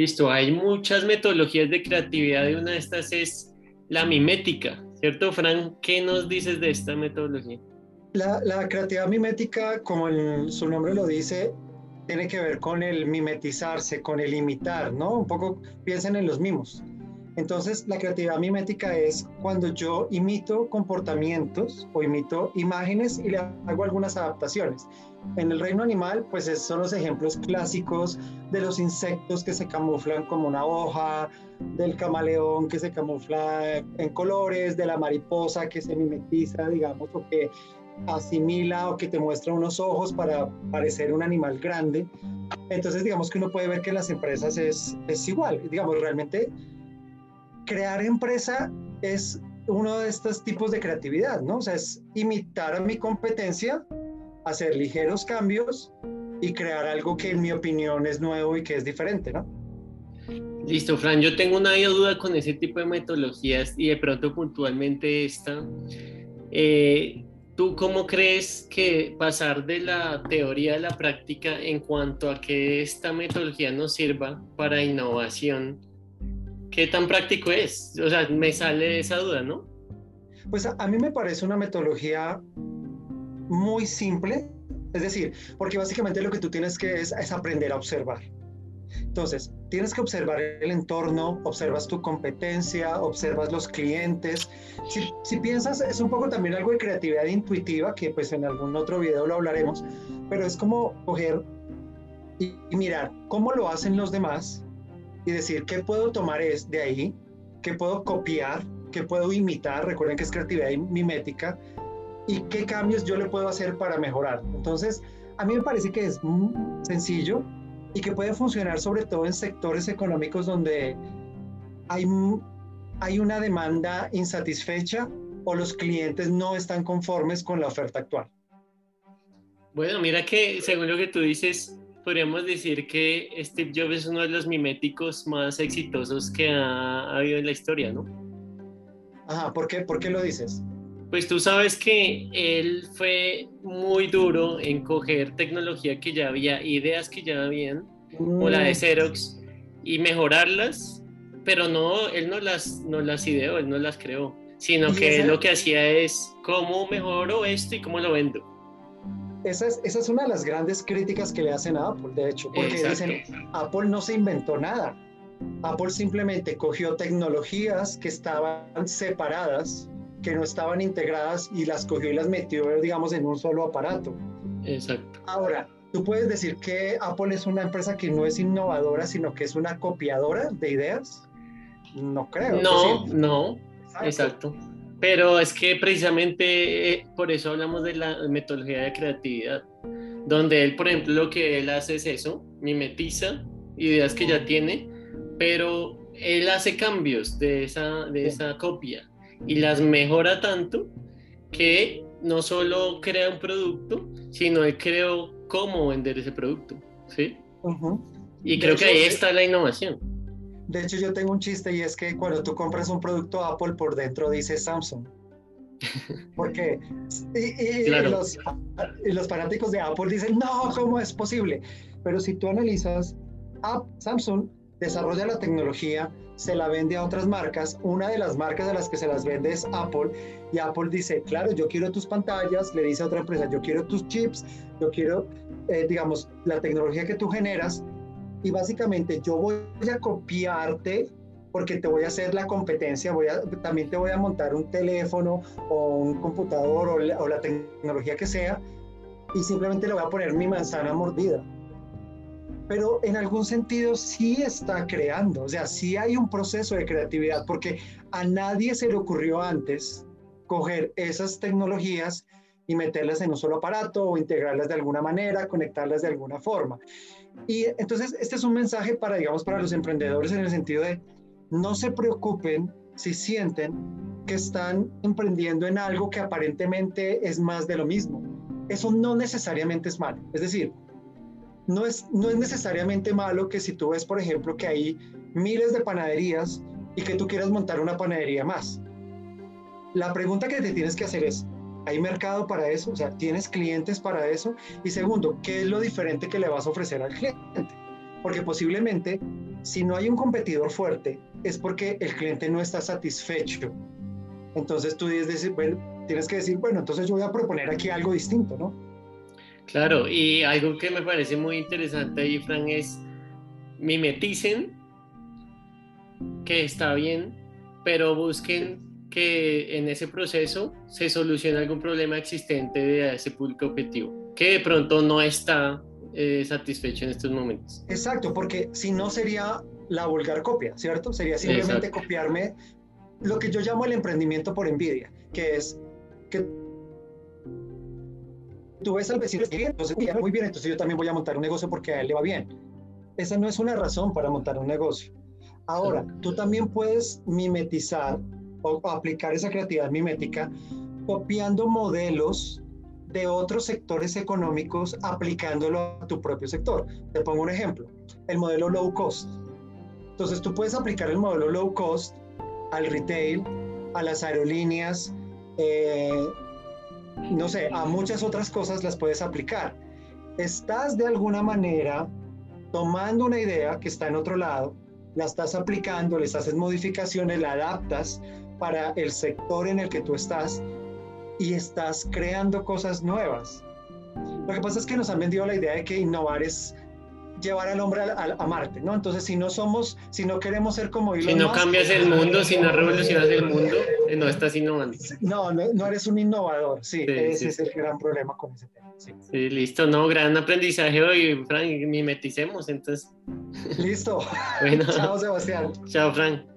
Listo, hay muchas metodologías de creatividad y una de estas es la mimética, ¿cierto, Fran? ¿Qué nos dices de esta metodología? La, la creatividad mimética, como su nombre lo dice, tiene que ver con el mimetizarse, con el imitar, ¿no? Un poco piensen en los mimos. Entonces, la creatividad mimética es cuando yo imito comportamientos o imito imágenes y le hago algunas adaptaciones. En el reino animal, pues son los ejemplos clásicos de los insectos que se camuflan como una hoja, del camaleón que se camufla en colores, de la mariposa que se mimetiza, digamos, o que asimila o que te muestra unos ojos para parecer un animal grande. Entonces, digamos que uno puede ver que las empresas es, es igual. Digamos, realmente crear empresa es uno de estos tipos de creatividad, ¿no? O sea, es imitar a mi competencia, hacer ligeros cambios y crear algo que en mi opinión es nuevo y que es diferente, ¿no? Listo, Fran, yo tengo una duda con ese tipo de metodologías y de pronto puntualmente esta. Eh, ¿Tú cómo crees que pasar de la teoría a la práctica en cuanto a que esta metodología nos sirva para innovación ¿Qué tan práctico es? O sea, me sale esa duda, ¿no? Pues a, mí me parece una metodología muy simple, es decir, porque básicamente lo que tú tienes que es, es aprender a observar. Entonces, tienes que observar el entorno, observas tu competencia, observas los clientes. Si, si, piensas, es un poco también algo de creatividad intuitiva, que pues en algún otro video lo hablaremos, pero es como coger y, y mirar cómo lo hacen los demás y decir qué puedo tomar es de ahí, qué puedo copiar, qué puedo imitar, recuerden que es creatividad mimética, y qué cambios yo le puedo hacer para mejorar. Entonces, a mí me parece que es sencillo y que puede funcionar sobre todo en sectores económicos donde hay, hay una demanda insatisfecha o los clientes no están conformes con la oferta actual. Bueno, mira que según lo que tú dices, podríamos decir que Steve Jobs es uno de los miméticos más exitosos que ha, habido en la historia, ¿no? Ajá, ¿por qué, ¿por qué lo dices? Pues tú sabes que él fue muy duro en coger tecnología que ya había, ideas que ya habían, como la de mm. Xerox, y mejorarlas, pero no, él no las, no las ideó, él no las creó, sino que lo que hacía es cómo mejoro esto y cómo lo vendo esa es, esa es una de las grandes críticas que le hacen a Apple, de hecho, porque dicen, Apple no se inventó nada. Apple simplemente cogió tecnologías que estaban separadas, que no estaban integradas y las cogió y las metió, digamos, en un solo aparato. Exacto. Ahora, tú puedes decir que Apple es una empresa que no es innovadora, sino que es una copiadora de ideas. No creo. No, no. Exacto. Pero es que precisamente eh, por eso hablamos de la metodología de creatividad, donde él, por ejemplo, lo que él hace es eso, mimetiza ideas que ya tiene, pero él hace cambios de esa, de esa copia y las mejora tanto que no solo crea un producto, sino él creó cómo vender ese producto, ¿sí? Y creo que ahí está la innovación. De hecho, yo tengo un chiste y es que cuando tú compras un producto Apple, por dentro dice Samsung. Porque y, los, los, fanáticos de Apple dicen, no, ¿cómo es posible? Pero si tú analizas, Samsung desarrolla la tecnología, se la vende a otras marcas. Una de las marcas a las que se las vende es Apple. Y Apple dice, claro, yo quiero tus pantallas. Le dice a otra empresa, yo quiero tus chips, yo quiero, eh, digamos, la tecnología que tú generas y básicamente yo voy a copiarte porque te voy a hacer la competencia, voy a, también te voy a montar un teléfono o un computador o la, o la tecnología que sea y simplemente le voy a poner mi manzana mordida. Pero en algún sentido sí está creando, o sea, sí hay un proceso de creatividad porque a nadie se le ocurrió antes coger esas tecnologías y meterlas en un solo aparato o integrarlas de alguna manera, conectarlas de alguna forma. Y entonces este es un mensaje para, digamos, para los emprendedores en el sentido de no se preocupen si sienten que están emprendiendo en algo que aparentemente es más de lo mismo. Eso no necesariamente es malo. Es decir, no es, no es necesariamente malo que si tú ves, por ejemplo, que hay miles de panaderías y que tú quieras montar una panadería más. La pregunta que te tienes que hacer es, ¿Hay mercado para eso? O sea, ¿tienes clientes para eso? Y segundo, ¿qué es lo diferente que le vas a ofrecer al cliente? Porque posiblemente si no hay un competidor fuerte, es porque el cliente no está satisfecho. Entonces tú tienes que decir, bueno, entonces yo voy a proponer aquí algo distinto, ¿no? Claro, y algo que me parece muy interesante ahí, Fran, es mimeticen, que está bien, pero busquen que en ese proceso se solucione algún problema existente de ese público objetivo, que de pronto no está eh, satisfecho en estos momentos. Exacto, porque si no sería la vulgar copia, ¿cierto? Sería simplemente copiarme lo que yo llamo el emprendimiento por envidia, que es que tú ves al vecino que entonces muy bien, entonces yo también voy a montar un negocio porque a él le va bien. Esa no es una razón para montar un negocio. Ahora, tú también puedes mimetizar o aplicar esa creatividad mimética copiando modelos de otros sectores económicos aplicándolo a tu propio sector. Te pongo un ejemplo, el modelo low cost. Entonces tú puedes aplicar el modelo low cost al retail, a las aerolíneas, eh, no sé, a muchas otras cosas las puedes aplicar. Estás de alguna manera tomando una idea que está en otro lado, la estás aplicando, les haces modificaciones, la adaptas para el sector en el que tú estás y estás creando cosas nuevas. Lo que pasa es que nos han vendido la idea de que innovar es llevar al hombre a, Marte, ¿no? Entonces, si no somos, si no queremos ser como Elon Si no cambias el mundo, si no revolucionas el mundo, eh, no estás innovando. No, no, eres un innovador, sí, ese es el gran problema con ese tema. Sí. listo, no, gran aprendizaje hoy, Frank, mimeticemos entonces. Listo. Bueno. Chao, Sebastián. Chao, Frank.